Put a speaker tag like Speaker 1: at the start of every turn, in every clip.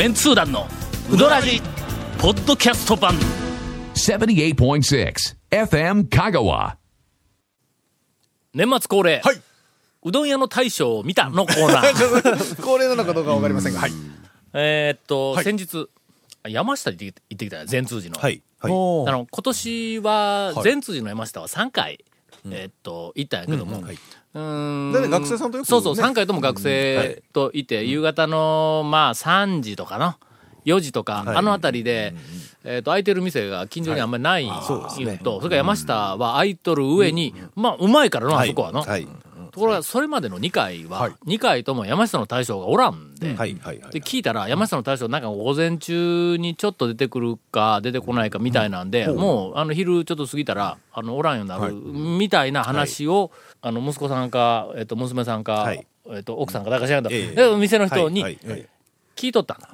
Speaker 1: メンツー団のウドラジポッドキャスト版
Speaker 2: 78.6 FM Kagawa.
Speaker 1: 年末恒例、
Speaker 3: はい。
Speaker 1: うどん屋の大将を見たのコーナー
Speaker 3: 恒例なのかどうかわかりませんが。はい。
Speaker 1: えーっと、
Speaker 3: はい
Speaker 1: 先日山下に行って行ってきたよ善通寺の、
Speaker 4: はい。はい。
Speaker 3: お
Speaker 1: あの今年は
Speaker 3: はい
Speaker 1: 善通寺の山下は3回、えーっと行ったんやけども、う
Speaker 4: はい
Speaker 1: ーん。
Speaker 3: 学生さんとよく
Speaker 1: そうそう
Speaker 3: ね
Speaker 1: 3回とも学生といて、夕方のまあ3時とかな？4時とか、
Speaker 4: はい。
Speaker 1: あの辺りで、えー、と空いてる店が近所にあんまりない
Speaker 4: そうですね。
Speaker 1: と、それから山下は空いとる上に、まあうまいからな、あそこはの、
Speaker 4: はい。
Speaker 1: ところがそれまでの2回は、
Speaker 3: はい。
Speaker 1: 2回とも山下の大将がおらんで、
Speaker 4: はい。はい。
Speaker 1: で聞いたら山下の大将なんか午前中にちょっと出てくるか出てこないかみたいなんで、もうあの昼ちょっと過ぎたらあのおらんようになるみたいな話を、あの息子さんか、えっと娘さんか、
Speaker 4: はい。
Speaker 1: えっと奥さんか誰か知らんけど、
Speaker 4: え
Speaker 1: 店の人に
Speaker 4: はいはい
Speaker 1: 聞いとったんだ。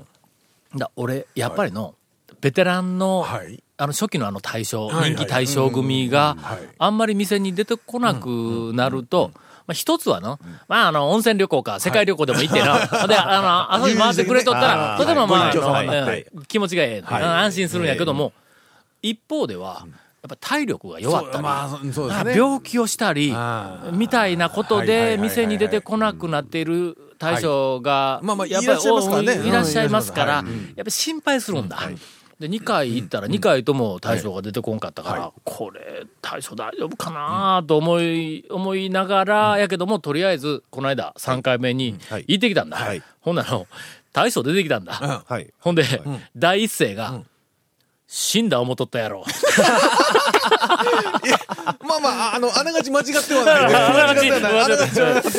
Speaker 1: だ俺やっぱりの、ベテランの、
Speaker 3: はい。
Speaker 1: あの初期のあの大将、
Speaker 3: はい
Speaker 1: 人気大将組が
Speaker 3: はい。
Speaker 1: あんまり店に出てこなくなると、まあ、一つはの、まあ、あの、温泉旅行か、世界旅行でも行ってな、で、あの、遊び回ってくれとったら、
Speaker 4: はい
Speaker 1: とてもまあ、気持ちがええ、安心するんやけども、一方では、やっぱ体力が弱ったり、
Speaker 3: まあ、ね。
Speaker 1: 病気をしたり
Speaker 3: あ、
Speaker 1: みたいなことで、
Speaker 3: はい
Speaker 1: 店に出てこなくなっている大将が、
Speaker 3: まあまあ
Speaker 1: やっぱり
Speaker 3: いらっしゃいますから
Speaker 1: やっぱ心配するんだ。で、2回行ったら2回とも大将が出てこんかったから、
Speaker 3: はい。
Speaker 1: これ、大将大丈夫かなと思い、思いながら、やけども、とりあえず、この間、3回目に
Speaker 4: はい。
Speaker 1: 行ってきたんだ。
Speaker 4: はい。
Speaker 1: ほんなら、大将出てきたんだ。
Speaker 4: はい。
Speaker 1: ほんで、第一声が、死んだ思っとったやろ。
Speaker 3: まあまあ、あの、あながち間違ってはない ね。あながち間違って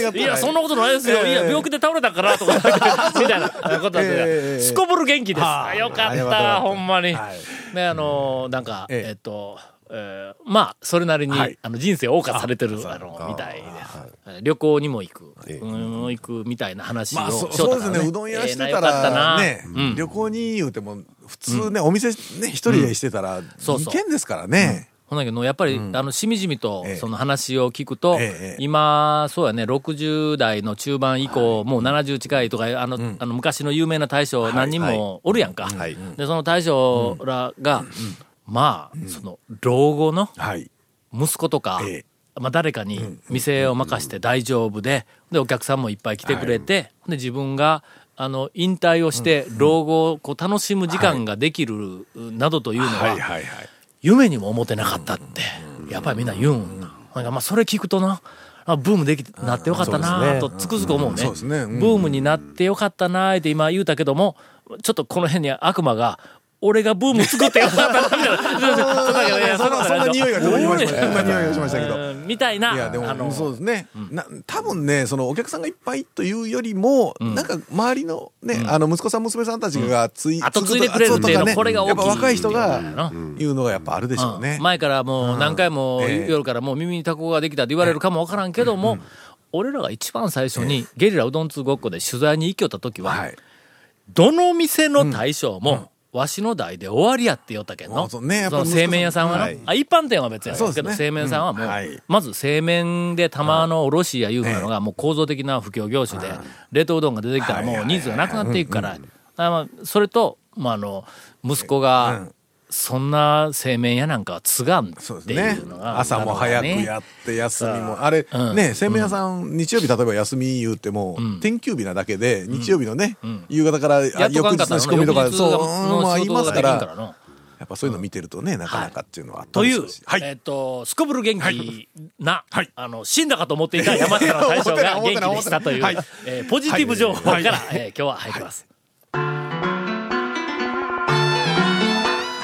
Speaker 3: はない。
Speaker 1: いや、そんなことないですよ。いや、病気で倒れたからとか、みたいなことで、
Speaker 3: ええ
Speaker 1: すこぶる元気です。
Speaker 3: はあ
Speaker 1: よかった、ほんまに。
Speaker 3: はい
Speaker 1: ね、あのー、なんか、
Speaker 3: ええ
Speaker 1: えっと、えーまあ、それなりに、人生を謳歌されてる、あの、みたい。旅行にも行く、
Speaker 4: ええ。
Speaker 1: うん、行くみたいな話を
Speaker 3: まあ、そそうですね。うどん屋してた
Speaker 1: ええなよかったな。
Speaker 3: ら、ね
Speaker 1: うん、
Speaker 3: 旅行に言うても、普通ね、お店ね、一人でしてたら、
Speaker 1: そうそう。
Speaker 3: 危険ですからね。
Speaker 1: ほんだけど、やっぱり、あの、しみじみと
Speaker 3: ええ、
Speaker 1: その話を聞くと、
Speaker 3: ええええ。
Speaker 1: 今、そうやね、60代の中盤以降、もう70近いとか、あの、あの、昔の有名な大将何人もおるやんか。
Speaker 4: はい。
Speaker 1: で、その大将らが、まあ、その、老後の
Speaker 3: はい。
Speaker 1: 息子とか、
Speaker 3: ええ
Speaker 1: まあ、誰かに店を任して大丈夫で、で、お客さんもいっぱい来てくれて、で、自分が、あの、引退をして、老後をこう楽しむ時間ができる、などというのは。夢にも思ってなかったって、やっぱりみんな言うんだ。なんかまあそれ聞くとな、あブームできなってよかったなとつくづく思うね。ブームになってよかったなって今言うたけども、ちょっとこの辺に悪魔が、俺がブーム作ってよ。かったなみたいな。
Speaker 3: そんな、匂いがしました？そんな匂いがしましたけど。
Speaker 1: うんみたいな、
Speaker 3: いやでもそうですね、な多分ねそのお客さんがいっぱいというよりも、なんか周りのね、あの息子さん娘さんたちがつい、
Speaker 1: 後継いでくれるっていうのこれが大きい
Speaker 3: やっぱ若い人が
Speaker 1: うん。
Speaker 3: 言うのがやっぱあるでしょうね、
Speaker 1: うん。前からもう何回も
Speaker 3: ええ。
Speaker 1: 夜からもう耳にタコができたって言われるかもわからんけども、俺らが一番最初にゲリラうどん通ごっこで取材に行きよった時は、
Speaker 3: はい。
Speaker 1: どの店の大将も、わしの代で終わりやって言おったけんの。
Speaker 3: あそうね。
Speaker 1: その製麺屋さんはな、
Speaker 4: はい。
Speaker 1: あ、一般店は別やけど、
Speaker 3: ね
Speaker 1: 製麺さんはもう、
Speaker 3: うん。はい。
Speaker 1: まず製麺で玉の卸やいうのがもう構造的な不況業種で、冷凍うどんが出てきたらもうニーズがなくなっていくから、あまあそれと、まあ、あの、息子が、そんな製麺屋なんかは継がんっていうのが、
Speaker 3: 朝も早くやって休みも。あれ、
Speaker 1: うん。
Speaker 3: ね製麺屋さん、日曜日例えば休み言うても、天休日なだけで日曜日のね、夕方から翌日の仕込みとかそう、まあいますか
Speaker 1: ら。
Speaker 3: やっぱそういうの見てるとね、なかなかっていうのはあった
Speaker 1: とい。う
Speaker 3: りするし、はい。
Speaker 1: えっ、と、すこぶる元気な、
Speaker 3: はい。
Speaker 1: あの、死んだかと思っていた山下の大将が元気でしたという、
Speaker 3: はい。
Speaker 1: えーポジティブ情報から、
Speaker 3: はい。
Speaker 1: えー今日は入ります。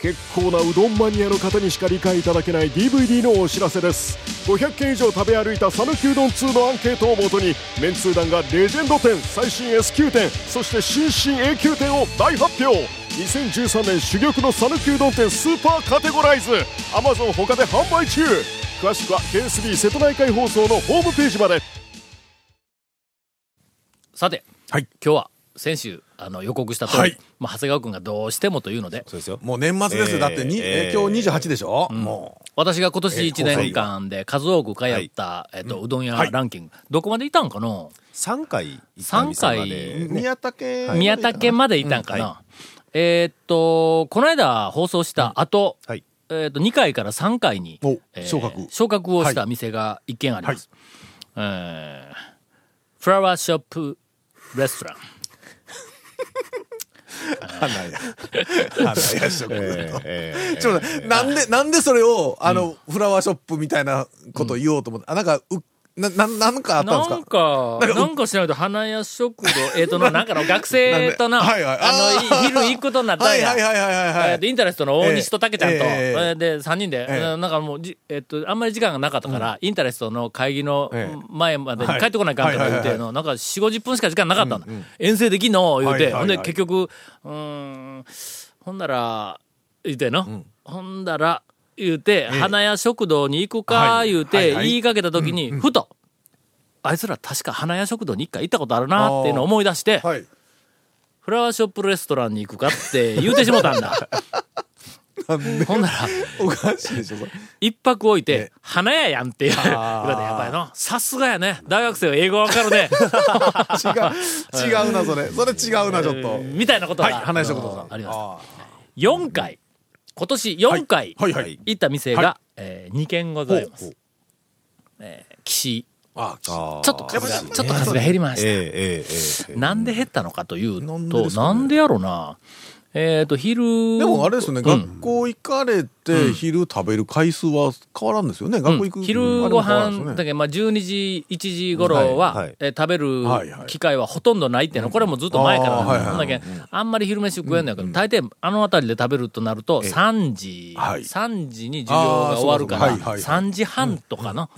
Speaker 5: 結構なうどんマニアの方にしか理解いただけない DVD のお知らせです。500件以上食べ歩いた讃岐うどん2のアンケートをもとにメンツー団がレジェンド店最新 S 級店そして新進 A 級店を大発表。2013年珠玉の讃岐うどん店スーパーカテゴライズ。Amazon 他で販売中。詳しくは KSB 瀬戸内海放送のホームページまで。
Speaker 1: さて、
Speaker 3: はい。
Speaker 1: 今日は先週あの予告した通り、
Speaker 3: はい。
Speaker 1: まあ、長谷川君がどうしてもというので。
Speaker 4: そうですよ。
Speaker 3: もう年末ですよ。だってに、えー。今日28でしょ、も
Speaker 1: 私が今年1年間で数多く通った、えっとうどん屋ランキング、どこまでいたんかな
Speaker 4: ？3回行った店ま
Speaker 3: う。
Speaker 4: で。
Speaker 3: 宮武、
Speaker 1: 宮武までいたんかな、えーっとこの間放送した後、
Speaker 4: はい。
Speaker 1: えーっと2回から3回に、
Speaker 3: お
Speaker 1: えー
Speaker 3: 昇格。
Speaker 1: 昇格をした店が一軒あります、えーフラワーショップレストラン
Speaker 3: 花屋。花屋食堂。
Speaker 4: え
Speaker 3: ちょっとなんで、なんでそれを、あの、フラワーショップみたいなことを言おうと思って、あ、なんか、う、な、な、なんかあったんです
Speaker 1: なん
Speaker 3: か
Speaker 1: か、なんかしないと花屋食堂、えっ、とな、なんかの学生とな、
Speaker 3: はいはい。
Speaker 1: あの、い昼行くことになったんや。
Speaker 3: はいはいはいはいはい
Speaker 1: インタレストの大西と竹ちゃんと、
Speaker 3: え
Speaker 1: ーで、三人で、
Speaker 3: ええ
Speaker 1: なんかもうじ、えっ、と、あんまり時間がなかったから、インタレストの会議の
Speaker 3: ええ
Speaker 1: 前までに帰ってこないかんとか言うての、なんか4、50分しか時間なかったんだ。遠征できんの？言うて、ほんで結局、うーん、ほんなら、言うての、ほんだら、言うて、花屋食堂に行くか、
Speaker 3: はい
Speaker 1: 言うて、言いかけた時に、ふと、あいつら確か花屋食堂に一回行ったことあるなっていうのを思い出して、
Speaker 3: はい。
Speaker 1: フラワーショップレストランに行くかって言うてしもたんだ。ほんなら、
Speaker 3: おかしいでしょ。
Speaker 1: 一泊置いて
Speaker 3: え、
Speaker 1: 花屋やんって言われて、やっぱりの、さすがやね。大学生は英語わかるね。
Speaker 3: 違う、違うな、それ。それ違うな、ちょっと。
Speaker 1: みたいなこと
Speaker 3: はい、
Speaker 1: が、
Speaker 3: 花屋食堂さん。
Speaker 1: ありました。
Speaker 3: あ
Speaker 1: 4回、今年4回行った店
Speaker 3: は
Speaker 1: が、え2軒ございます。えー岸、
Speaker 3: あ、
Speaker 1: ちょっと数が、ちょっと数が減りました。なんで減ったのかというと、なんでやろな。えっ、と、昼。
Speaker 3: でもあれですよね、
Speaker 1: うん。
Speaker 3: 学校行かれて昼食べる回数は変わらんですよね。学校行く。
Speaker 1: 昼ご飯だけど、まあ、12時、1時頃は、えー食べる機会はほとんどないっていうの、これもずっと前からなんだけどあんまり昼飯食えんのやけど、大抵あの辺りで食べるとなると、3時、
Speaker 3: はい。
Speaker 1: 3時に授業が終わるから、
Speaker 3: あーそうかそうか。はいはい
Speaker 1: 3時半とかの、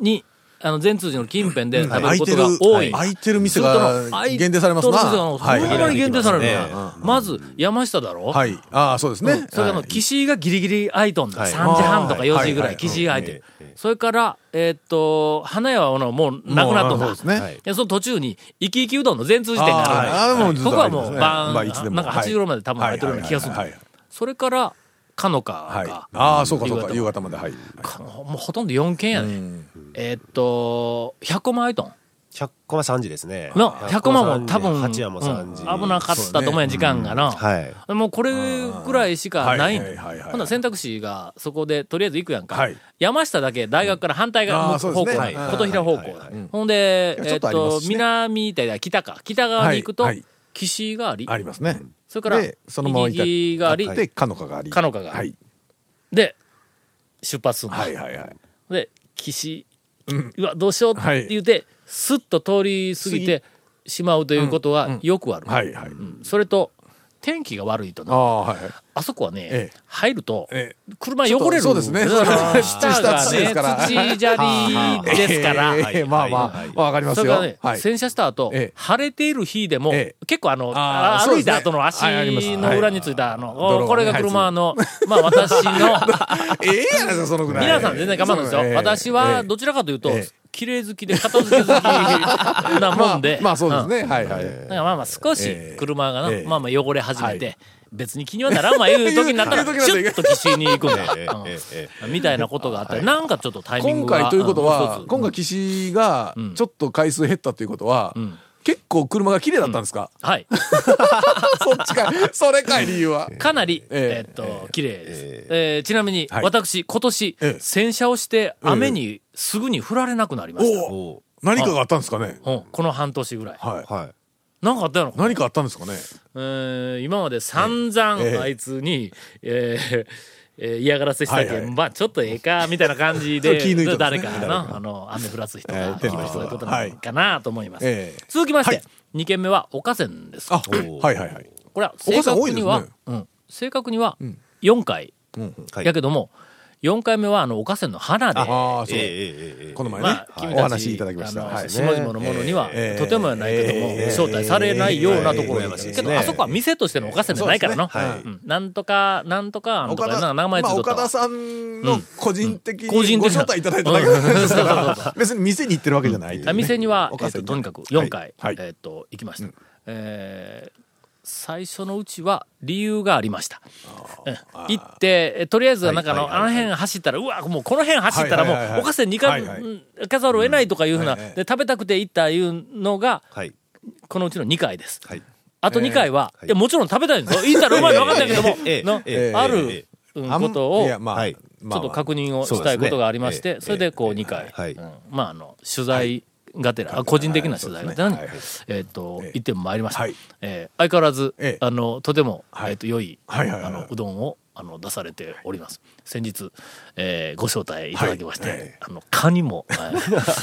Speaker 1: に、あの、全通寺の近辺で食べること
Speaker 3: 空いてる。
Speaker 1: が多い。
Speaker 3: 空いてる店が限定されますな。
Speaker 1: ほんまに限定される。まず、山下だろ？
Speaker 3: はい。ああ、そうですね。
Speaker 1: それから岸井がギリギリ空いとんだ。
Speaker 4: はい。
Speaker 1: 3時半とか4時ぐら
Speaker 3: はい。
Speaker 1: い、岸井が空いてる。それから、えーっと、花屋はもうなくなっとんだ。
Speaker 3: そうですね。
Speaker 4: はい。
Speaker 1: でその途中に、生き生きうどんの全通寺店があるここはもう
Speaker 3: ありますね。
Speaker 1: 晩、
Speaker 3: まあいつでも。
Speaker 1: なんか8時頃まで多分空い。てるような気がするそれから、かのか
Speaker 3: はい。
Speaker 1: が、
Speaker 3: ああ、そうかそうか。
Speaker 1: 夕方
Speaker 3: まで。はい。
Speaker 1: かもうほとんど4軒やで。えーっと、100個も空いとん。
Speaker 4: 100コマ3時ですね。
Speaker 1: の、100個も多分、
Speaker 4: 8夜も3時。
Speaker 1: うん危なかったと思うやん、時間がな。
Speaker 4: はい。
Speaker 1: もうこれぐらいしかないん
Speaker 3: はいはいはいはい
Speaker 1: ほんなら選択肢がそこでとりあえず行くやんか。
Speaker 3: はい
Speaker 1: 山下だけ大学から反対側方向、
Speaker 3: ね
Speaker 1: はい琴平方向だ。ほんで、えっと、南ってか北か。北側に行くと
Speaker 3: はいはい、
Speaker 1: 岸があり、
Speaker 3: ありますね。
Speaker 1: それから、
Speaker 3: で、そのまま
Speaker 1: 行きがあり、
Speaker 3: で、かのかがあり。
Speaker 1: かのかがあり
Speaker 3: はい。
Speaker 1: で、出発するの。
Speaker 3: はいはいはい。
Speaker 1: で、岸、うわ、どうしようって言って、スッと通り過ぎてしまうということはよくある。
Speaker 3: はいはい。
Speaker 1: うん。それと、天気が悪いとな、
Speaker 3: ああ、はいはい。
Speaker 1: あそこはね、
Speaker 3: ええ
Speaker 1: 入ると、
Speaker 3: ええ
Speaker 1: 車汚れる。
Speaker 3: そうですね
Speaker 1: 下が
Speaker 3: 土です
Speaker 1: ね、
Speaker 3: から
Speaker 1: 土砂利ですから。
Speaker 3: ええまあま
Speaker 4: はい
Speaker 3: あ、わかりますよ
Speaker 1: それからね。、
Speaker 3: はい。
Speaker 1: 洗車した後、
Speaker 3: ええ
Speaker 1: 晴れている日でも、
Speaker 3: え
Speaker 1: 結構あの、歩いた後の足の裏についた、あの、
Speaker 3: 泥がね
Speaker 1: これが車の、まあ私の、
Speaker 3: ええやないですか、そのぐらい。
Speaker 1: 皆さん全然構わないですよ。私はどちらかというと、綺麗好きで片付け好きなもんで。
Speaker 3: まあそうですね。はいはい。
Speaker 1: だからまあまあ少し
Speaker 3: ええ
Speaker 1: 車がな、
Speaker 3: ええ
Speaker 1: まあまあ汚れ始めて、別に気にはならんわいう時になったら、
Speaker 3: 言う
Speaker 1: シ
Speaker 3: 時になっ
Speaker 1: と岸に行くんだよ。みたいなことがあったり、なんかちょっとタイミン
Speaker 3: 今
Speaker 1: グが。
Speaker 3: 回ということ
Speaker 1: うん
Speaker 3: は今回岸がちょっと回数減ったということは
Speaker 1: ん、
Speaker 3: 結構車が綺麗だったんですか？
Speaker 1: はい。
Speaker 3: そっちかい。それかい、理由は。
Speaker 1: かなり、
Speaker 3: え
Speaker 1: っと、綺麗です。えーちなみに、
Speaker 3: はい
Speaker 1: 私、今年
Speaker 3: ええ、
Speaker 1: 洗車をして、雨にすぐに降られなくなりました。
Speaker 3: 何かがあったんですかね。
Speaker 1: うん。この半年ぐらい。
Speaker 3: はい。
Speaker 4: はい。
Speaker 1: なんかあったやろ
Speaker 3: 何かあったんですかね。
Speaker 1: えー今まで散々
Speaker 3: ええ。
Speaker 1: あいつに、えーえー嫌がらせしたけん、
Speaker 3: はいはい。
Speaker 1: まあちょっとええか、みたいな感じで、
Speaker 3: と 気抜いて
Speaker 1: 誰か
Speaker 3: ますね
Speaker 1: な、あの、雨降らす人が、
Speaker 3: えー天の人が。
Speaker 1: そういうことなのかなと思います。
Speaker 3: ええ。
Speaker 1: 続きまして、
Speaker 3: はい。
Speaker 1: 2件目は岡線です。
Speaker 3: あ、はいはいはい。
Speaker 1: これは正確には、
Speaker 3: ね
Speaker 1: うん、正確には4回、
Speaker 4: はい。
Speaker 1: やけども、4回目はあの、おかせんの花で。
Speaker 4: ええええええ。
Speaker 3: この前ね、
Speaker 1: まあ、
Speaker 3: お話いただきました。はい。
Speaker 1: 下々の者には、
Speaker 3: ええ
Speaker 1: とてもやないけども、
Speaker 3: ええ。
Speaker 1: 招待されないようなところやし、
Speaker 4: ええ。
Speaker 1: けど、あそこは店としてのおかせんじゃないからの。なんとか、なんとか、なんとか、名前つ
Speaker 3: まあ、
Speaker 1: いとったわ。
Speaker 3: 岡田さんの個人的にご招待いただいただけです別に店に行ってるわけじゃない
Speaker 1: 店には、と、にかく4回、
Speaker 3: はい。
Speaker 1: えっと、行きました。えー最初のうちは理由がありました。うん。行って、えとりあえずなんかあの、あの辺走ったら、うわ、もうこの辺走ったらもう、おかせ2回、
Speaker 3: はいはい。
Speaker 1: うん行かざるを得ないとかいうふうな、で、食べたくて行ったいうのが、
Speaker 4: はい。
Speaker 1: このうちの2回です。
Speaker 4: はい。
Speaker 1: あと2回は、もちろん食べたいんですよ。行ったらうまいの分かったけども、
Speaker 4: ええ
Speaker 1: の
Speaker 4: ええ
Speaker 1: あ
Speaker 4: え
Speaker 1: ることを、ちょっと確認をしたいことがありまして、
Speaker 4: ええ
Speaker 1: それでこう2回、まああの、取材がてら、あ個人的な取材がてらにえっと
Speaker 3: ええ、
Speaker 1: 行ってまいりました。
Speaker 3: はい。
Speaker 1: えー相変わらず
Speaker 3: ええ、
Speaker 1: あの、とても、
Speaker 3: はい。
Speaker 1: えっと、良い。あの、うどんを、あの、出されております。先日、えーご招待いただきまし
Speaker 3: はいえ
Speaker 1: て、あの、カニも、はい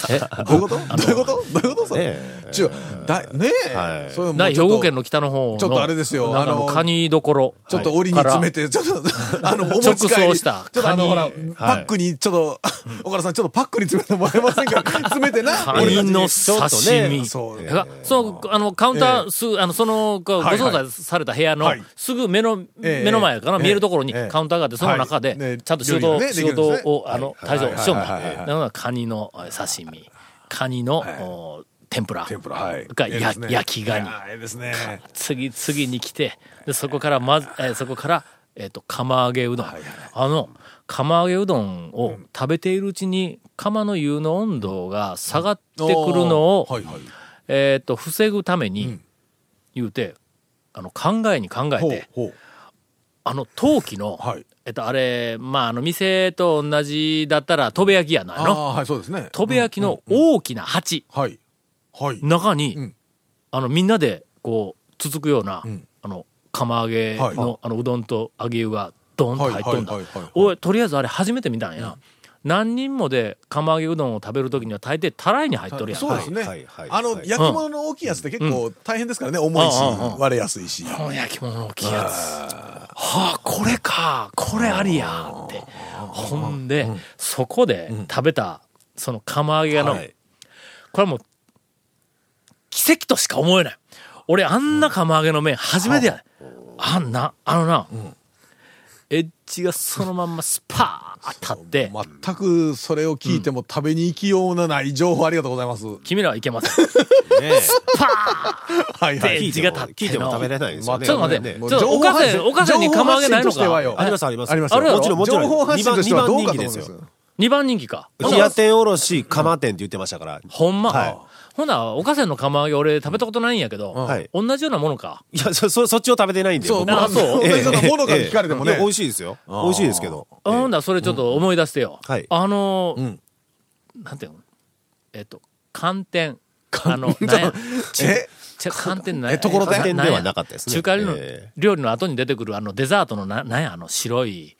Speaker 1: え
Speaker 3: どういうこと？どういうこと？どういうこと？それ。
Speaker 4: ね
Speaker 3: 違う。だねえ。
Speaker 4: はい
Speaker 3: それ
Speaker 1: 兵庫県の北の方の、
Speaker 3: ちょっとあれですよ
Speaker 1: あの、カニどころ。
Speaker 3: ちょっと折りに詰めて、ちょっと、あの、お持ち帰り。
Speaker 1: 直送した
Speaker 3: ちょっとあの、ほら、パックに、ちょっと、岡田さん、ちょっとパックに詰めてもらえませんか？詰めてな。
Speaker 1: カニの刺身。
Speaker 3: そう。
Speaker 1: がその、あの、カウンター、すぐ、あの、その、ご招待された部屋の
Speaker 3: はい、
Speaker 1: すぐ目の、
Speaker 3: ええ
Speaker 1: 目の前かな、
Speaker 3: ええ
Speaker 1: 見えるところに
Speaker 3: ええ。
Speaker 1: カウンターがあって、その中でちゃんと仕事仕事を、あの、
Speaker 3: はい。
Speaker 1: 退場しよんだ。
Speaker 3: はいはい。はい。はい。
Speaker 1: だから、カニのえ刺身、カニの、天ぷら。
Speaker 3: 天ぷら。はい。
Speaker 1: が焼きガニ。
Speaker 3: いやええですね。
Speaker 1: 次、次に来て、で、そこから、まず、えーそこから、えっ、と、釜揚げうどん。あの、釜揚げうどんを食べているうちに、釜の湯の温度が下がってくるのを。えっ、と、防ぐために
Speaker 3: うん、
Speaker 1: 言うて、あの、考えに考えて、
Speaker 3: ほう。
Speaker 1: あの、陶器の、
Speaker 3: はい。
Speaker 1: えっと、あれ、まあ、あの、店と同じだったら、とべ焼きやないの。
Speaker 3: ああ、はい、そうですね。
Speaker 1: とべ焼きの大きな鉢、
Speaker 3: はい。はい。
Speaker 1: 中に、
Speaker 3: うん
Speaker 1: あの、みんなで、こう、つつくような、
Speaker 3: ん
Speaker 1: あの、釜揚げの、
Speaker 3: はい
Speaker 1: あの、うどんと揚げ湯が、ドンと入っとんだ。おい、とりあえずあれ初めて見たんや。何人もで釜揚げうどんを食べるときには大抵たらいに入っとるやん。
Speaker 3: そうですね。あの、
Speaker 4: はい
Speaker 3: 焼き物の大きいやつって結構大変ですからね。重いし
Speaker 1: うんうんうん、
Speaker 3: 割れやすいし。
Speaker 1: 焼き物の大きいやつ。はあ、これか、これありや、って。ほんで、そこで食べた、その釜揚げ屋の、
Speaker 4: はい。
Speaker 1: これはもう、奇跡としか思えない。俺、あんな釜揚げの麺初めてや。ね、あ。んな、あのな、エッジがそのまんまスパーッ立って、
Speaker 3: 全くそれを聞いても食べに行きようのない情報ありがとうございます。
Speaker 1: 君らはいけません。
Speaker 4: ね
Speaker 1: パ
Speaker 3: はい
Speaker 1: で
Speaker 4: 聞いても
Speaker 1: 字が立って
Speaker 4: 聞いても食べれないですよね。
Speaker 1: ちょっと待って
Speaker 4: ね
Speaker 1: ちょっとおかせんおかせんに釜揚げないのか
Speaker 3: 情報発信としてはよ
Speaker 4: ありますあります。
Speaker 3: あります
Speaker 4: もちろんもちろん。
Speaker 3: 情報発信としてはどすよ。
Speaker 1: 2番人気か。
Speaker 4: 冷や天おろし、釜天って言ってましたから。
Speaker 1: ほんま。
Speaker 4: はい
Speaker 1: ほな、おかせんの釜揚げ俺食べたことないんやけど、
Speaker 4: はい。
Speaker 1: 同じようなものか？
Speaker 4: いや、そ、そ、そっちを食べてないんで。
Speaker 3: そう、
Speaker 4: 僕
Speaker 3: まあ、
Speaker 1: あそう。
Speaker 3: 同じようなものか聞かれてもね。
Speaker 4: いや。美味しいですよ。美味しいですけど。
Speaker 1: ほんだらそれちょっと思い出してよ。
Speaker 4: はい。
Speaker 1: あのー
Speaker 3: ん。
Speaker 1: なんていうの？えっと、寒天。あの、なんや？ち
Speaker 3: え？
Speaker 1: 寒天なん
Speaker 3: えところ
Speaker 4: で？はなかったですね。
Speaker 1: 中華料理の
Speaker 4: え
Speaker 1: 料理の後に出てくるあのデザートのな、なんや？あの白い。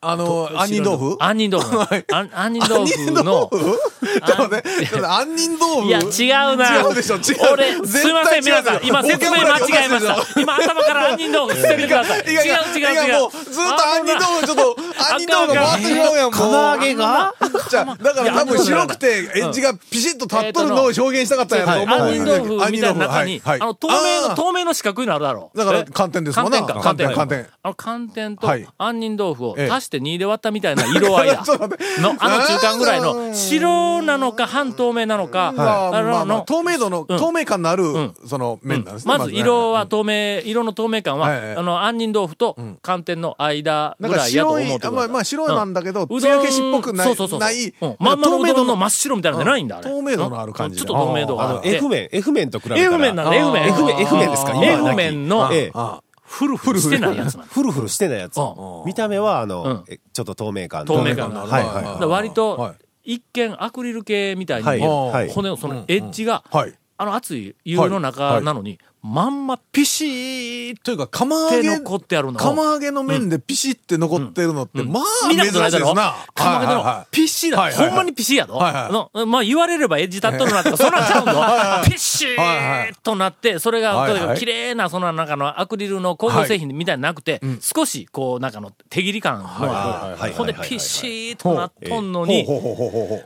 Speaker 3: あ の、杏仁豆腐？
Speaker 1: 杏仁豆腐。杏仁豆腐の。
Speaker 3: ちょっ杏仁豆腐？
Speaker 1: いや、違うな。
Speaker 3: 違うでしょ違う。
Speaker 1: 俺、すいません、皆さん。今、説明間違えました。今、頭から杏仁豆腐捨ててください。違う、違う、違う。
Speaker 3: ずっと杏仁豆腐、ちょっと、杏仁豆腐が回ってしまうやん、もう。
Speaker 4: 釜揚げが
Speaker 3: じゃあ、だから多分白くて、エッジがピシッと立っとるのを表現したかったんやと思う。ん
Speaker 1: 杏仁豆腐みたいな中に、あの、透明の、透明の四角いのあるだろ。う。
Speaker 3: だから
Speaker 1: え？
Speaker 3: 寒天ですもんな。
Speaker 1: 寒天か、
Speaker 3: 寒天。
Speaker 1: か
Speaker 3: 寒天。
Speaker 1: あの、寒天と
Speaker 3: はい。
Speaker 1: 杏仁豆腐を
Speaker 3: ええ
Speaker 1: 足して2で割ったみたいな色合い の、あの中間ぐらいの、白なのか半透明なのか、
Speaker 3: まあ
Speaker 1: の
Speaker 3: 透明度の、透明感のある、その麺なんですね。
Speaker 1: まず色は透明、色の透明感は、あの、杏仁豆腐と寒天の間ぐらいやと思
Speaker 3: まあまあ白なんだけど、
Speaker 1: うん。
Speaker 3: 艶消しっぽくない、
Speaker 1: そうそうそう
Speaker 3: ない、
Speaker 1: うん。まんまのうどんの真っ
Speaker 3: 白
Speaker 1: 白みたいなのじゃないんだ、あれ。
Speaker 3: 透明度のある感じ
Speaker 1: うん。ちょっと透明度が
Speaker 4: あの、
Speaker 1: あって。
Speaker 4: F 麺、F 麺と比べたら。
Speaker 1: F 麺なんだ、F 麺。
Speaker 4: F 麺、ですか
Speaker 1: F 麺の、
Speaker 4: ええ。
Speaker 3: あ
Speaker 1: フルフルしてないやつなの。
Speaker 4: フルフルしてないやつ。
Speaker 1: うん。
Speaker 4: 見た目は、あ
Speaker 1: うん。
Speaker 4: の、えちょっと透明感。
Speaker 1: 透明感
Speaker 3: がある
Speaker 4: はいはい
Speaker 1: 割と
Speaker 3: は、
Speaker 1: 一見アクリル系みたいに。骨のそのエッジが、
Speaker 3: はい。
Speaker 1: あの熱い湯の中なのに、まんまピシーっ
Speaker 3: というか、釜揚げ、
Speaker 1: て残ってあるの。を
Speaker 3: 釜揚げの麺でピシって残ってるのって、まあ、
Speaker 1: 見
Speaker 3: 珍しいです
Speaker 1: な。釜揚げのピッシーだ。ほんまにピッシーやぞ。
Speaker 3: はいはい。
Speaker 1: あのまあ言われればエッジ立っとるなとか、そんなんちゃうの？ピッシーとなって、それが、
Speaker 3: はいはい。
Speaker 1: 綺麗な、その中のアクリルの工業製品みたいになくて、少し、こう、なんかの手切り感のある。ほんで、ピッシーとなっとんのに。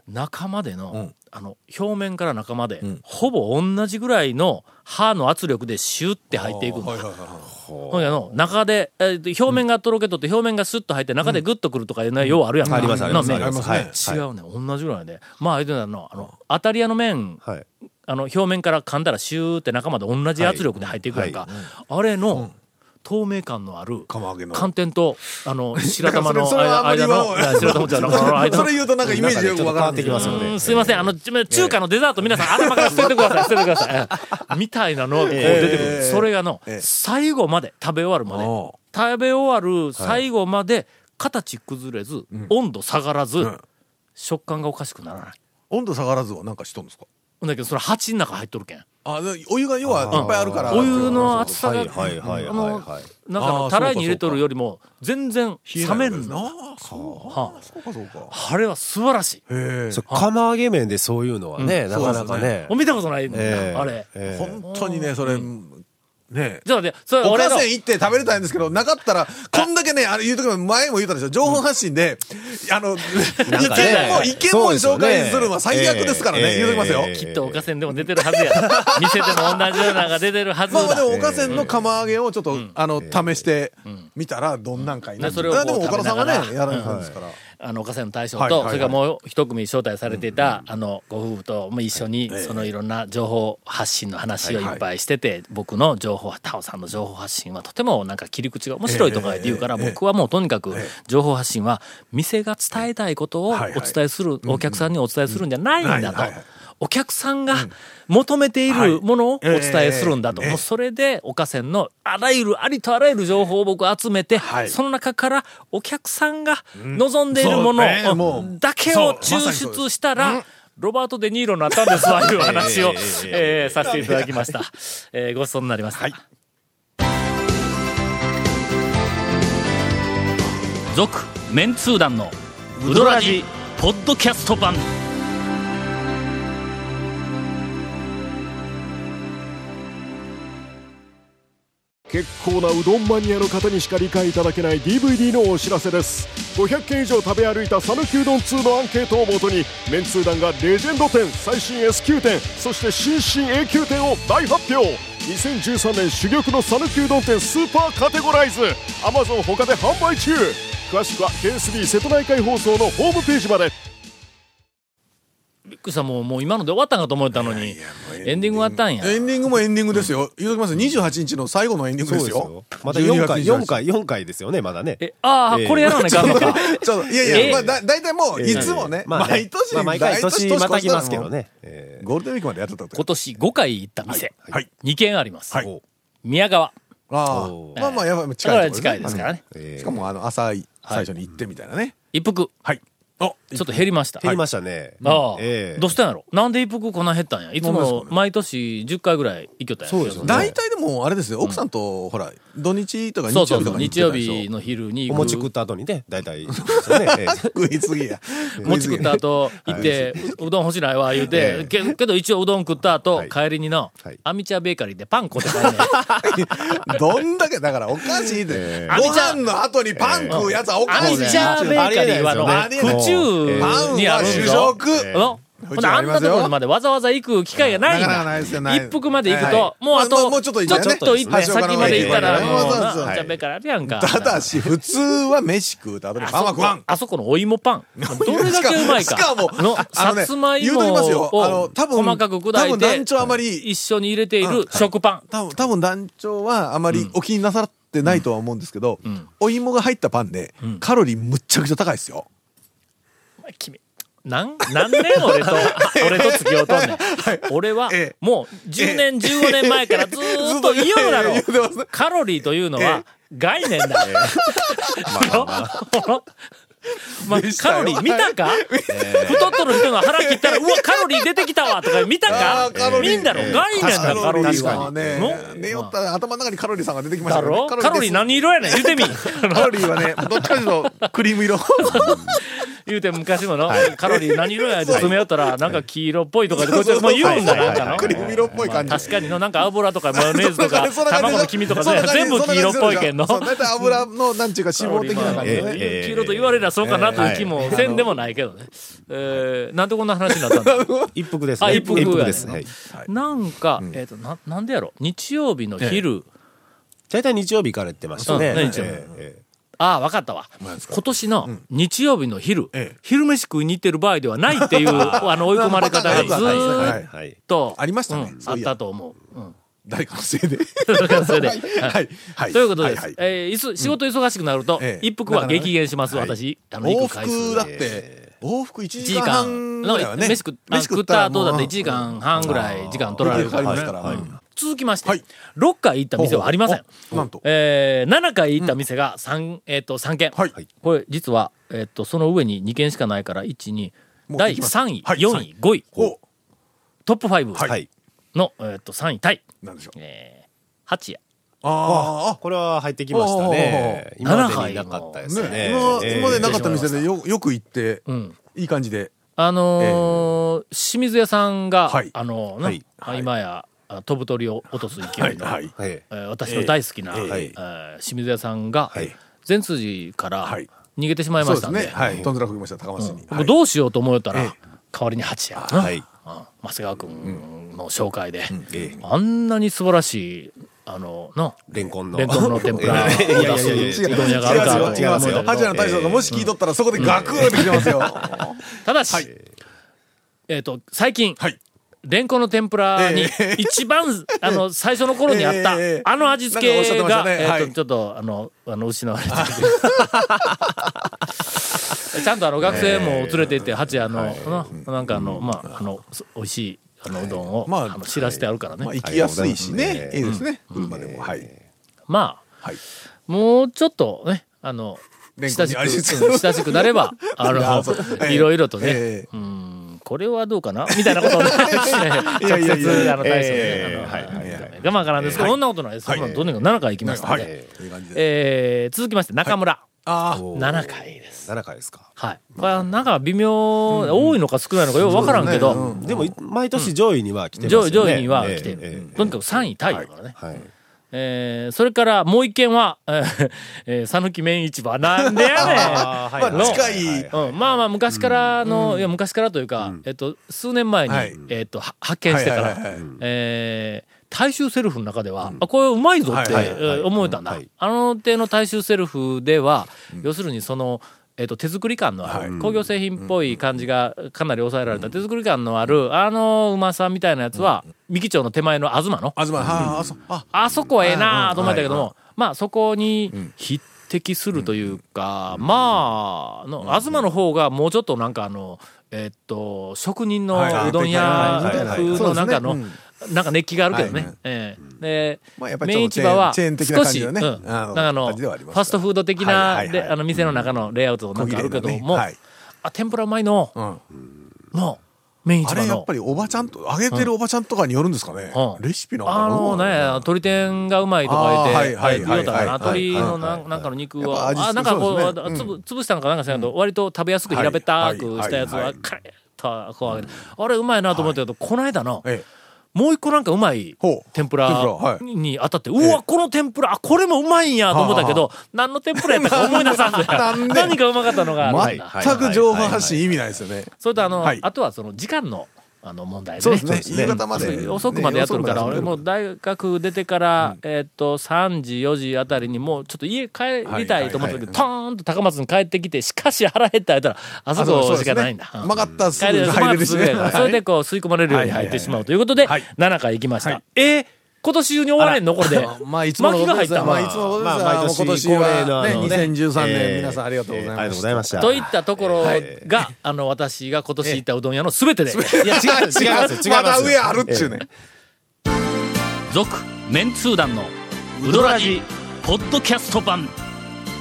Speaker 1: 中までの、あの、表面から中まで、ほぼ同じぐらいの刃の圧力でシュッて入っていくんだ。
Speaker 3: はいはいはいはい。
Speaker 1: ほんであの、中で、えー表面がとろけとって表面がスッと入って中でグッとくるとかいうのはようあるやんか。
Speaker 6: ありますありますります。
Speaker 1: 麺
Speaker 6: はい。
Speaker 1: 違うね。同じぐらいで。まあ、言うてたの、あの、当たり屋の麺、
Speaker 6: はい。
Speaker 1: あの、表面から噛んだらシューって中まで同じ圧力で入っていくやんか。あれの、透明感のある。寒天と、あの、白玉の間の、白玉じゃなくて、あの間の。
Speaker 3: それ言うとなんかイメージよくわか
Speaker 6: ってきますよね
Speaker 1: うんすいません、あの、ち中華のデザート皆さん頭から捨ててください、捨ててください。え。みたいなのがこう出てくる。それがの
Speaker 3: ええ、
Speaker 1: 最後まで、食べ終わるまで。
Speaker 3: お、
Speaker 1: 食べ終わる最後まで、形崩れず、温度下がらず
Speaker 3: ん、
Speaker 1: 食感がおかしくならない。
Speaker 3: 温度下がらずはなんかしとんですか？
Speaker 1: ほんだけど、それ鉢の中入っとるけん。
Speaker 3: あ、でお湯が要はいっぱいあるから。
Speaker 1: お湯の熱さが、
Speaker 6: はいはいはい
Speaker 1: あの
Speaker 6: はいはい。
Speaker 1: なんかたらいに入れとるよりも、全然冷める
Speaker 3: な
Speaker 1: の。
Speaker 3: あ、そう
Speaker 1: は
Speaker 3: そうかそうか。
Speaker 1: あれは素晴らしい。
Speaker 6: 釜揚げ麺でそういうのはね、なかなかね。
Speaker 1: 見たことないあれ。
Speaker 6: ええ
Speaker 3: 本当にね、それ、ね
Speaker 1: ちょっと待って、それ
Speaker 3: お
Speaker 1: 俺の、
Speaker 3: ん行って食べれたいんですけど、なかったら、こんだけね、あれ言うときも前も言ったでしょ、情報発信で、あの、意見
Speaker 6: かね。
Speaker 3: も、意見も紹介するのは最悪ですからね、
Speaker 6: ええ
Speaker 3: 言うときますよ。
Speaker 6: ええ
Speaker 1: きっとおかせんでも出てるはずや。店でも同じようなのが出てるはずだ。
Speaker 3: まあまあでも、おかせんの釜揚げをちょっと、あの、試してみたら、どんなんかいな
Speaker 1: でそれをこう
Speaker 3: でも、岡田さんがねやられたんですから。
Speaker 1: あの、おかせんの大将と、
Speaker 3: はいはいはい。
Speaker 1: それからもう一組招待されていた、あの、ご夫婦とも一緒に、そのいろんな情報発信の話をいっぱいしてて、僕の情報、タオさんの情報発信はとてもなんか切り口が面白いとか言うから、僕はもうとにかく情報発信は、店が伝えたいことをお
Speaker 3: はいはい。
Speaker 1: 伝えする、お客さんにお伝えするんじゃないんだと。
Speaker 3: はいはいはい。
Speaker 1: お客さんが求めているものをお伝えするんだと。もうそれで、おかせんのあらゆる、ありとあらゆる情報を僕集めて、
Speaker 3: はい。
Speaker 1: その中からお客さんが望んでいるものだけを抽出したら、ロバート・デ・ニーロになったんですわ、いう話を、えーさせていただきました。えーごちそうになりました。続、メンツー団のウドラジ、ポッドキャスト版。
Speaker 5: 結構なうどんマニアの方にしか理解いただけない DVD のお知らせです。500件以上食べ歩いた讃岐うどん2のアンケートをもとにメンツー団がレジェンド店最新 S 級店そして新進 A 級店を大発表。2013年珠玉の讃岐うどん店スーパーカテゴライズ。Amazon 他で販売中。詳しくは KSB 瀬戸内海放送のホームページまで。
Speaker 1: びっくりした、もう、もう今ので終わったんかと思ったのに、エンディング終わったんや。
Speaker 3: エンディングもエンディングですよ。言うときます28日の最後のエンディングですよ
Speaker 6: そうですよ。。まだ4回、
Speaker 3: 12月
Speaker 6: 4回、4回ですよね、まだね。
Speaker 1: え、ああ、
Speaker 6: えー
Speaker 1: これやらなきゃあかんのか。
Speaker 3: ちょっと、いやい
Speaker 1: え
Speaker 3: や、まあ、だ、だいたいもう、いつもね、
Speaker 6: まあね
Speaker 3: 毎年、
Speaker 6: まあ毎回年またぎますけど
Speaker 3: も
Speaker 6: ね。
Speaker 3: ゴールデンウィークまでやってたって
Speaker 1: 今年5回行った店、
Speaker 3: はい。
Speaker 1: 2軒あります。
Speaker 3: はい
Speaker 1: 宮川。
Speaker 3: ああ
Speaker 6: お。
Speaker 3: まあまあ、やっぱり
Speaker 1: だ
Speaker 3: 近いところ
Speaker 1: から近いですからね。
Speaker 6: ーえー
Speaker 3: しかも、あの、朝、最初に行ってみたいなね。
Speaker 1: 一服、
Speaker 3: はい。あ、
Speaker 1: ちょっと減りました。
Speaker 6: 減りましたね。
Speaker 1: ああ、
Speaker 6: ええ。
Speaker 1: どうしたんやろ？なんで一服こんな減ったんや？いつも毎年10回ぐらい行きよったんや。
Speaker 6: そうですよね。
Speaker 3: 大体でも、あれですよ、奥さんと、ほら、土日とか日
Speaker 1: そうそうそう。
Speaker 3: 曜日とかに
Speaker 1: 日曜
Speaker 3: 行ってたでしょ？
Speaker 1: 日の昼に
Speaker 6: お
Speaker 1: 行く。
Speaker 6: 餅食った後にね、大体、そうですよね。ええ。
Speaker 3: 食いすぎや。
Speaker 1: 餅食った後、行って、ううどん欲しないわ、言うて
Speaker 6: え、え。
Speaker 1: けけど一応うどん食った後
Speaker 6: は、い。
Speaker 1: 帰りにの
Speaker 6: はい、
Speaker 1: アミチャベーカリーでパン買うて帰んねん。
Speaker 3: どんだけ、だからおかしいで。
Speaker 6: え。
Speaker 3: ご飯の後にパン食うやつはお
Speaker 1: ア
Speaker 3: かしい。ね。
Speaker 1: ミチャベーカリーはの、
Speaker 3: ありえない
Speaker 1: 府中
Speaker 3: パン
Speaker 1: にあるんぞ。ほんであんなところまでわざわざ行く機会がない一服まで行く
Speaker 3: は
Speaker 1: と、
Speaker 3: い。
Speaker 1: もうあと、
Speaker 3: ちょっと行っ
Speaker 1: て、
Speaker 3: はい。
Speaker 1: 先まで行ったら、
Speaker 3: はい。
Speaker 1: もう
Speaker 3: そうそうそう
Speaker 1: な、アミチャベーカリーあるやんか。
Speaker 3: ただし、普通は飯食うと後にパンは食わん。
Speaker 1: あそこのお芋パン。どれだけうまいか。
Speaker 3: しかも
Speaker 1: の、さつまいもを細かく砕い
Speaker 3: 多分団
Speaker 1: て、
Speaker 3: 長あまり
Speaker 1: 一緒に入れている食パン。
Speaker 3: 多分、多分団長はあまりお気になさってないとは思うんですけど、お芋が入ったパンで、カロリーむっちゃくちゃ高いですよ。
Speaker 1: 君、なん、何年俺と、俺と付き合うとんねん。俺は
Speaker 3: ええ、
Speaker 1: もう10年、15年前からずーっと 言うだろ。
Speaker 3: 言うてます
Speaker 1: カロリーというのは概念だ。まあ、カロリー見たか？太っとる人の腹切ったら、うわ、カロリー出てきたわとか見たか？見んだろ概念だろ、カロリーは。
Speaker 3: はね。
Speaker 1: の、
Speaker 3: 寝よったら頭の中にカロリーさんが出てきましたね。
Speaker 1: カロリー何色やねん。言うてみ。
Speaker 3: カロリーはね、どっちかというとクリーム色。
Speaker 1: 言うて昔もの、カロリー何色やで詰めよったら、なんか黄色っぽいとかで、こいつもう言うんだよ、なんかの。
Speaker 3: クリーム色っぽい感じ。
Speaker 1: 確かにの、なんか油とかマヨネーズとか、卵の黄身とか全部黄色っぽいけんの。
Speaker 3: 大体油の、なんちゅうか脂肪的な感じでね。
Speaker 6: ええ
Speaker 1: 黄色と言われりゃそうかなという気もせんでもないけどね。えー、なんでこんな話になったんだ？
Speaker 6: 一服ですね。
Speaker 1: あ一服やね
Speaker 6: です。はい。
Speaker 1: なんか、えっ、と、な、なんでやろ日曜日の昼、
Speaker 6: 大体日曜日行かれてましたね。
Speaker 1: うん日曜日
Speaker 6: えええ
Speaker 1: ああ、わかったわ。今年の日曜日の昼、
Speaker 3: ええ
Speaker 1: 昼飯食いに行ってる場合ではないっていう、あの、追い込まれ方が ずっ
Speaker 6: えはい。
Speaker 1: と、
Speaker 3: ありましたね
Speaker 1: うんあったと思う。うん。
Speaker 3: 誰かのせいで。はい。はい。
Speaker 1: ということです。えーいす仕事忙しくなると、
Speaker 3: ええ。
Speaker 1: 一服は激減します、私。あの、
Speaker 3: 往復だって、往復1
Speaker 1: 1
Speaker 3: 時
Speaker 1: 時
Speaker 3: 間
Speaker 1: 間、
Speaker 3: 半ぐらい。
Speaker 1: 飯食っあ食った後だって1時間半ぐらい時間取られるか
Speaker 3: から。
Speaker 1: 続きまして、
Speaker 3: はい。
Speaker 1: 6回行った店はありません。
Speaker 3: おなんと。
Speaker 1: えー、7回行った店が3、えっ、と、3軒。
Speaker 3: はい。
Speaker 1: これ、実は、えっ、と、その上に2軒しかないから、1、2、第
Speaker 3: もう行きます
Speaker 1: 3位、
Speaker 3: はい。
Speaker 1: 4位、5位、
Speaker 3: お、
Speaker 1: トップ5
Speaker 3: はい
Speaker 6: はい。
Speaker 1: の、えっ、と、3位タイ。
Speaker 3: なんでしょう。
Speaker 1: えー、八夜。
Speaker 3: あ
Speaker 6: これは入ってきましたね。今までになかったです
Speaker 3: あ、ね。
Speaker 6: ね。
Speaker 3: 今、
Speaker 6: ええ
Speaker 3: 今までなかった店でよ、よく行って、
Speaker 1: うん。
Speaker 3: いい感じで。
Speaker 1: あのー清水屋さんが、
Speaker 3: はい
Speaker 1: あのー
Speaker 6: はい
Speaker 1: あ今や、あ飛ぶ鳥を落とす勢いの、
Speaker 3: はい。
Speaker 6: はい。
Speaker 1: えー私の大好きな、
Speaker 3: ええ
Speaker 1: 清水屋さんが、
Speaker 6: はい
Speaker 1: 善通寺から
Speaker 3: はい
Speaker 1: 逃げてしまいましたんで、
Speaker 3: そうですね。はい。トンズラ吹きました、高松に。
Speaker 1: 僕どうしようと思ったら、代わりに八夜、
Speaker 6: はい。
Speaker 1: うん長谷川君の紹介で、
Speaker 6: ええ。
Speaker 1: あんなに素晴らしい、あの、の、
Speaker 6: レンコンの。
Speaker 1: レンコンの天ぷら
Speaker 6: いやいやいや
Speaker 1: う。どん屋があるかと思う
Speaker 3: 違いますよ。
Speaker 1: たけど
Speaker 3: ハジの大将がもし聞いとったら、そこでガクーって来てますよ。
Speaker 1: ただし、
Speaker 3: はい。
Speaker 1: えっ、と、最近、
Speaker 3: はい。
Speaker 1: レンコンの天ぷらに
Speaker 3: ええ。
Speaker 1: 一番、あの、最初の頃にあった、
Speaker 3: ええ。
Speaker 1: あの味付けが、えっ、と、ちょっと、あの、あの、失われてる。ちゃんとあの、学生も連れて行って、八夜の、ななんかあの、まあ、あの、そ美味しい、あの、うどんを、
Speaker 3: まあ
Speaker 1: あの知らせてあるからね。
Speaker 3: まあ、行きやすいし
Speaker 6: は
Speaker 3: ね。
Speaker 6: い。
Speaker 3: いいですね。車でも。はい。
Speaker 1: ま
Speaker 3: はい。
Speaker 1: あ、もうちょっとね、あの、親しく、親しくなれば、あのいろいろとね、
Speaker 3: ええ
Speaker 1: うん、これはどうかな？みたいなことをね、直接、あの、大将にね、我慢からんです。けど、そんなことないです。そんなのとにかく7回行きましたので。えー。続きまして、中村。
Speaker 3: ああ。
Speaker 1: 7回です。
Speaker 6: 7回ですか。
Speaker 1: はい。まあ、なんか微妙、多いのか少ないのかよくわからんけど、
Speaker 3: そうですね
Speaker 6: でも、毎年上位には来てますよね。
Speaker 1: 上位上位には来てる。
Speaker 6: ええええ
Speaker 1: とにかく3位タイだからね。
Speaker 6: はい。
Speaker 1: えーそれからもう一軒は、讃岐麺市場。なんでやねん。
Speaker 6: はい
Speaker 3: まあ、近い。
Speaker 1: うん、まあまあ昔からの、いや昔からというか、えっと数年前に、
Speaker 3: はい
Speaker 1: えっとは発見してから、
Speaker 3: はいはいはいはい
Speaker 1: えー大衆セルフの中では、あこれうまいぞって、思えたんだ、
Speaker 6: はい。
Speaker 1: あの手の大衆セルフでは、要するにそのえっと手作り感のある、
Speaker 3: はい。
Speaker 1: 工業製品っぽい感じがかなり抑えられた手作り感のあるあのうまさみたいなやつは、三木町の手前の東の。
Speaker 3: あずま、はあ。あ、
Speaker 1: あそこはええなあと思ったけども、
Speaker 3: はい
Speaker 1: まあそこに匹敵するというか、まあ、の東の方がもうちょっとなんかあの、えっと、職人の
Speaker 3: はい。う
Speaker 1: どん屋風のなんかのなんか熱気があるけどね。で、
Speaker 3: まあやっぱりちょっ
Speaker 1: 麺
Speaker 3: と
Speaker 1: 市場は少し、なん。かあの、ファストフード的
Speaker 3: はい
Speaker 1: な、で、あの店の中のレイアウトなんかあるけど
Speaker 3: 小
Speaker 1: も、あ、天ぷらうまいの、
Speaker 3: うん。
Speaker 1: の、麺市場の。
Speaker 3: あれやっぱ。りおばちゃんと、揚げてるおばちゃんとかによるんですかね。
Speaker 1: うん。
Speaker 3: レシピなの
Speaker 1: あのね、鶏天がうまいとか言って、
Speaker 3: はいはい
Speaker 1: 言うたかな。鶏のなんかの肉を、あ、なんかこう、潰したのかなんかしないけど、割と食べやすく平べったくしたやつ
Speaker 3: は
Speaker 1: カレッとこう揚げて、あれうまいなと思ったけど、この間の、
Speaker 3: え
Speaker 1: もう一個なんかうまい天ぷ
Speaker 3: ら
Speaker 1: に当たって、うわ、この天ぷら、あこれもうまいんやと思ったけど、何の天ぷらやったか思い出さんで。何かうまかったのが。
Speaker 3: 全く情報発信意味ないですよね。
Speaker 1: それとあの、
Speaker 3: はい。
Speaker 1: あとはその時間の、あの問題でね。
Speaker 3: そうですね。夕方まで。
Speaker 1: 遅くまでやっとるから、
Speaker 3: ね
Speaker 1: 俺もう大学出てから、えーっと、3時、4時あたりにもうちょっと家帰りたいと思ったけど、トーンと高松に帰ってきて、しかし腹減ったやったら、あそこしかないんだ。
Speaker 3: 曲がったらすぐ入れるしね。
Speaker 1: それでこう吸い込まれるように入ってしまうということで、
Speaker 3: はい
Speaker 1: 7回行きました。
Speaker 3: はい
Speaker 1: えー今年中に終われんの？これで。
Speaker 3: まあ、いつものことですよ。
Speaker 1: 巻きが入った
Speaker 3: まあ、いつものことですよ。
Speaker 6: まあ毎年
Speaker 3: 今年
Speaker 6: 恒例の
Speaker 3: はね、
Speaker 6: あのね
Speaker 3: 2013
Speaker 6: え
Speaker 3: 年、
Speaker 6: ー
Speaker 3: 皆さんありがとうございました。
Speaker 6: ありがとうございました。
Speaker 1: といったところが、あの、私が今年行ったうどん屋のすべてで。
Speaker 6: いや、違う、違いますよ。違いますよ
Speaker 3: まだ上あるっちゅうね。
Speaker 1: 続メンツー団のウドラジポッドキャスト版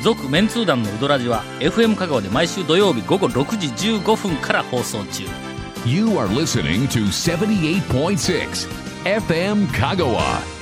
Speaker 1: 続メンツー団のウドラジは FM 香川で毎週土曜日午後6時15分から放送中
Speaker 2: You are listening to 78.6 FM Kagawa.